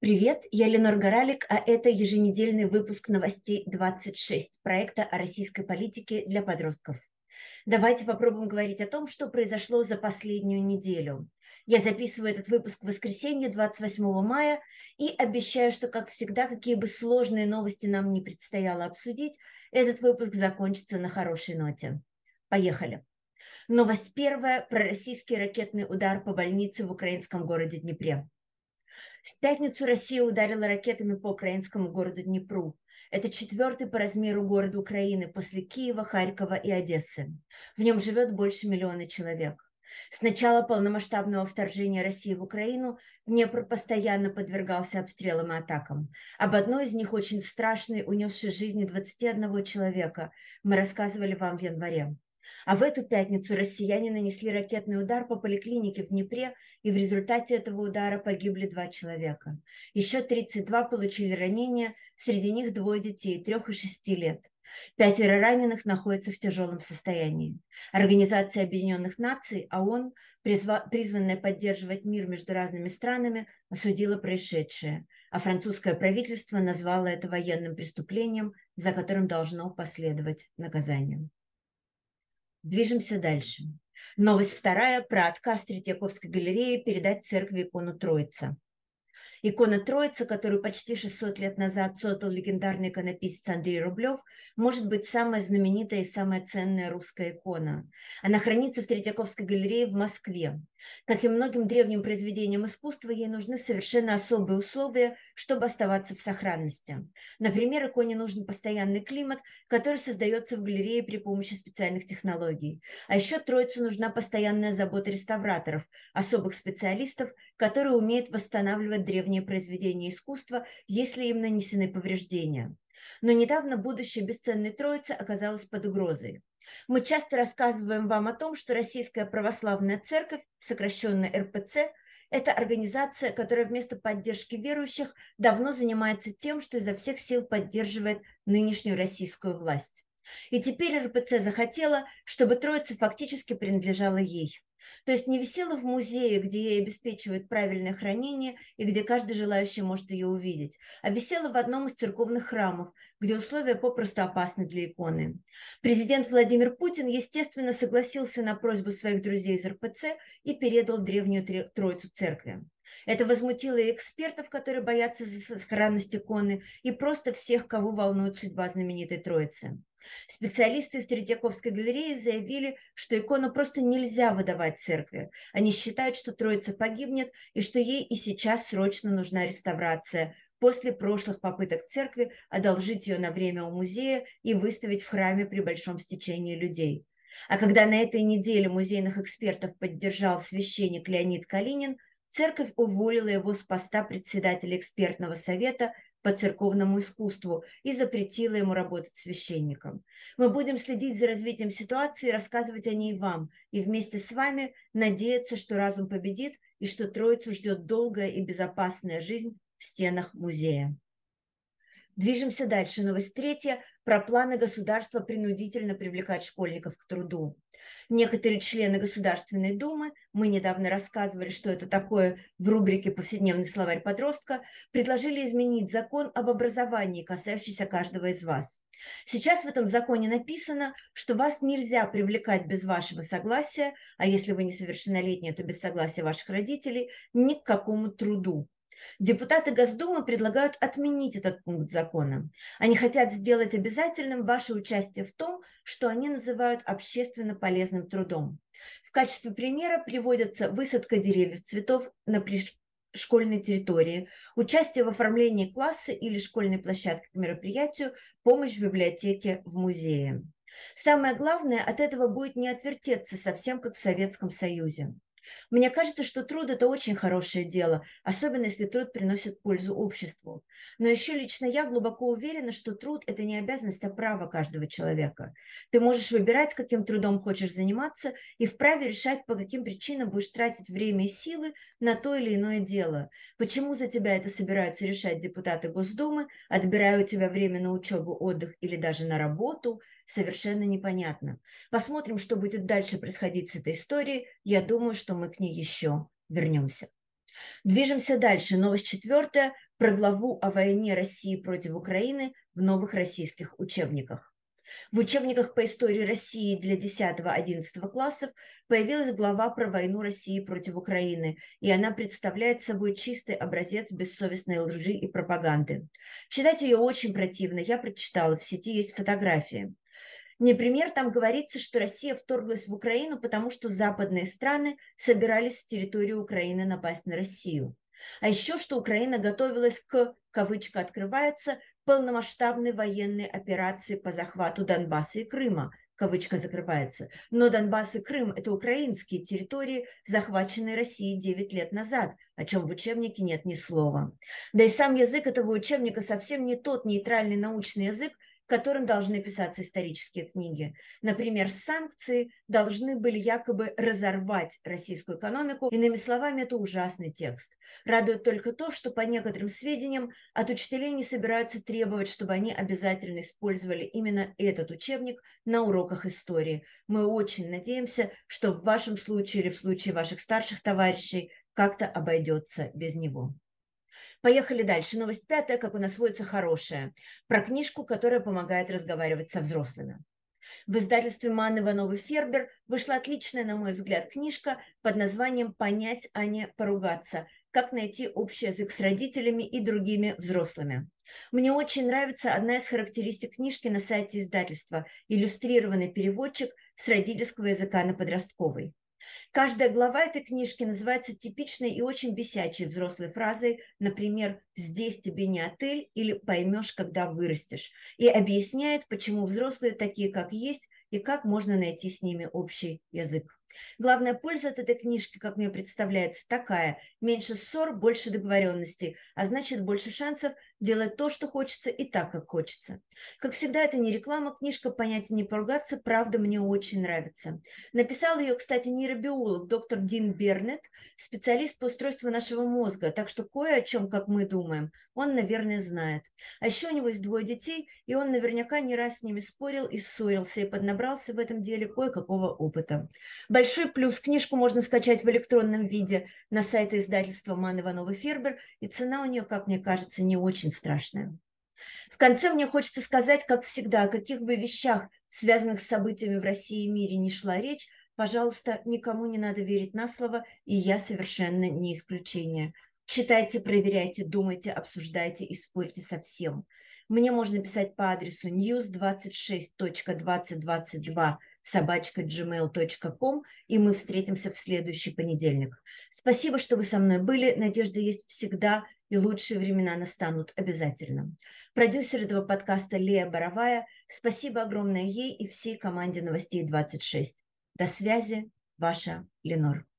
Привет, я Ленор Горалик, а это еженедельный выпуск новостей 26 проекта о российской политике для подростков. Давайте попробуем говорить о том, что произошло за последнюю неделю. Я записываю этот выпуск в воскресенье, 28 мая, и обещаю, что, как всегда, какие бы сложные новости нам не предстояло обсудить, этот выпуск закончится на хорошей ноте. Поехали. Новость первая про российский ракетный удар по больнице в украинском городе Днепре. В пятницу Россия ударила ракетами по украинскому городу Днепру. Это четвертый по размеру город Украины после Киева, Харькова и Одессы. В нем живет больше миллиона человек. С начала полномасштабного вторжения России в Украину Днепр постоянно подвергался обстрелам и атакам. Об одной из них, очень страшной, унесшей жизни 21 человека, мы рассказывали вам в январе. А в эту пятницу россияне нанесли ракетный удар по поликлинике в Днепре, и в результате этого удара погибли два человека. Еще 32 получили ранения, среди них двое детей, трех и шести лет. Пятеро раненых находятся в тяжелом состоянии. Организация Объединенных Наций, ООН, призва, призванная поддерживать мир между разными странами, осудила происшедшее, а французское правительство назвало это военным преступлением, за которым должно последовать наказание. Движемся дальше. Новость вторая про отказ Третьяковской галереи передать церкви икону Троица. Икона Троицы, которую почти 600 лет назад создал легендарный иконописец Андрей Рублев, может быть самая знаменитая и самая ценная русская икона. Она хранится в Третьяковской галерее в Москве. Как и многим древним произведениям искусства, ей нужны совершенно особые условия, чтобы оставаться в сохранности. Например, иконе нужен постоянный климат, который создается в галерее при помощи специальных технологий. А еще Троице нужна постоянная забота реставраторов, особых специалистов, которые умеют восстанавливать древние произведения искусства, если им нанесены повреждения. Но недавно будущее бесценной Троицы оказалось под угрозой. Мы часто рассказываем вам о том, что Российская Православная Церковь, сокращенно РПЦ, это организация, которая вместо поддержки верующих давно занимается тем, что изо всех сил поддерживает нынешнюю российскую власть. И теперь РПЦ захотела, чтобы Троица фактически принадлежала ей. То есть не висела в музее, где ей обеспечивают правильное хранение и где каждый желающий может ее увидеть, а висела в одном из церковных храмов, где условия попросту опасны для иконы. Президент Владимир Путин, естественно, согласился на просьбу своих друзей из РПЦ и передал древнюю Троицу церкви. Это возмутило и экспертов, которые боятся за сохранность иконы, и просто всех, кого волнует судьба знаменитой Троицы. Специалисты из Третьяковской галереи заявили, что икону просто нельзя выдавать церкви. Они считают, что Троица погибнет и что ей и сейчас срочно нужна реставрация после прошлых попыток церкви одолжить ее на время у музея и выставить в храме при большом стечении людей. А когда на этой неделе музейных экспертов поддержал священник Леонид Калинин, церковь уволила его с поста председателя экспертного совета по церковному искусству и запретила ему работать священником. Мы будем следить за развитием ситуации, рассказывать о ней вам и вместе с вами надеяться, что разум победит и что Троицу ждет долгая и безопасная жизнь в стенах музея. Движемся дальше. Новость третья про планы государства принудительно привлекать школьников к труду. Некоторые члены Государственной Думы, мы недавно рассказывали, что это такое в рубрике «Повседневный словарь подростка», предложили изменить закон об образовании, касающийся каждого из вас. Сейчас в этом законе написано, что вас нельзя привлекать без вашего согласия, а если вы несовершеннолетние, то без согласия ваших родителей, ни к какому труду. Депутаты Госдумы предлагают отменить этот пункт закона. Они хотят сделать обязательным ваше участие в том, что они называют общественно полезным трудом. В качестве примера приводятся высадка деревьев, цветов на школьной территории, участие в оформлении класса или школьной площадки к мероприятию, помощь в библиотеке, в музее. Самое главное, от этого будет не отвертеться совсем как в Советском Союзе. Мне кажется, что труд – это очень хорошее дело, особенно если труд приносит пользу обществу. Но еще лично я глубоко уверена, что труд – это не обязанность, а право каждого человека. Ты можешь выбирать, каким трудом хочешь заниматься, и вправе решать, по каким причинам будешь тратить время и силы на то или иное дело. Почему за тебя это собираются решать депутаты Госдумы, отбирая у тебя время на учебу, отдых или даже на работу – совершенно непонятно. Посмотрим, что будет дальше происходить с этой историей. Я думаю, что мы к ней еще вернемся. Движемся дальше. Новость четвертая про главу о войне России против Украины в новых российских учебниках. В учебниках по истории России для 10-11 классов появилась глава про войну России против Украины, и она представляет собой чистый образец бессовестной лжи и пропаганды. Читать ее очень противно, я прочитала, в сети есть фотографии. Например, там говорится, что Россия вторглась в Украину, потому что западные страны собирались с территории Украины напасть на Россию. А еще, что Украина готовилась к, кавычка открывается, полномасштабной военной операции по захвату Донбасса и Крыма, кавычка закрывается. Но Донбасс и Крым – это украинские территории, захваченные Россией 9 лет назад, о чем в учебнике нет ни слова. Да и сам язык этого учебника совсем не тот нейтральный научный язык, которым должны писаться исторические книги. Например, санкции должны были якобы разорвать российскую экономику. Иными словами, это ужасный текст. Радует только то, что по некоторым сведениям от учителей не собираются требовать, чтобы они обязательно использовали именно этот учебник на уроках истории. Мы очень надеемся, что в вашем случае или в случае ваших старших товарищей как-то обойдется без него. Поехали дальше. Новость пятая, как у нас водится, хорошая. Про книжку, которая помогает разговаривать со взрослыми. В издательстве Ман Ивановой Фербер вышла отличная, на мой взгляд, книжка под названием «Понять, а не поругаться. Как найти общий язык с родителями и другими взрослыми». Мне очень нравится одна из характеристик книжки на сайте издательства – иллюстрированный переводчик с родительского языка на подростковый. Каждая глава этой книжки называется типичной и очень бесячей взрослой фразой, например, «здесь тебе не отель» или «поймешь, когда вырастешь», и объясняет, почему взрослые такие, как есть, и как можно найти с ними общий язык. Главная польза от этой книжки, как мне представляется, такая. Меньше ссор, больше договоренностей, а значит больше шансов делать то, что хочется и так, как хочется. Как всегда, это не реклама, книжка «Понятие не поругаться», правда, мне очень нравится. Написал ее, кстати, нейробиолог доктор Дин Бернет, специалист по устройству нашего мозга, так что кое о чем, как мы думаем, он, наверное, знает. А еще у него есть двое детей, и он наверняка не раз с ними спорил и ссорился, и поднабрался в этом деле кое-какого опыта. Большой плюс. Книжку можно скачать в электронном виде на сайте издательства Ман Иванова Фербер, и цена у нее, как мне кажется, не очень страшное. В конце мне хочется сказать, как всегда, о каких бы вещах, связанных с событиями в России и мире, не шла речь, пожалуйста, никому не надо верить на слово, и я совершенно не исключение. Читайте, проверяйте, думайте, обсуждайте и спорьте со всем. Мне можно писать по адресу news26.2022 собачка gmail.com, и мы встретимся в следующий понедельник. Спасибо, что вы со мной были. Надежда есть всегда, и лучшие времена настанут обязательно. Продюсер этого подкаста Лея Боровая. Спасибо огромное ей и всей команде «Новостей 26». До связи, ваша Ленор.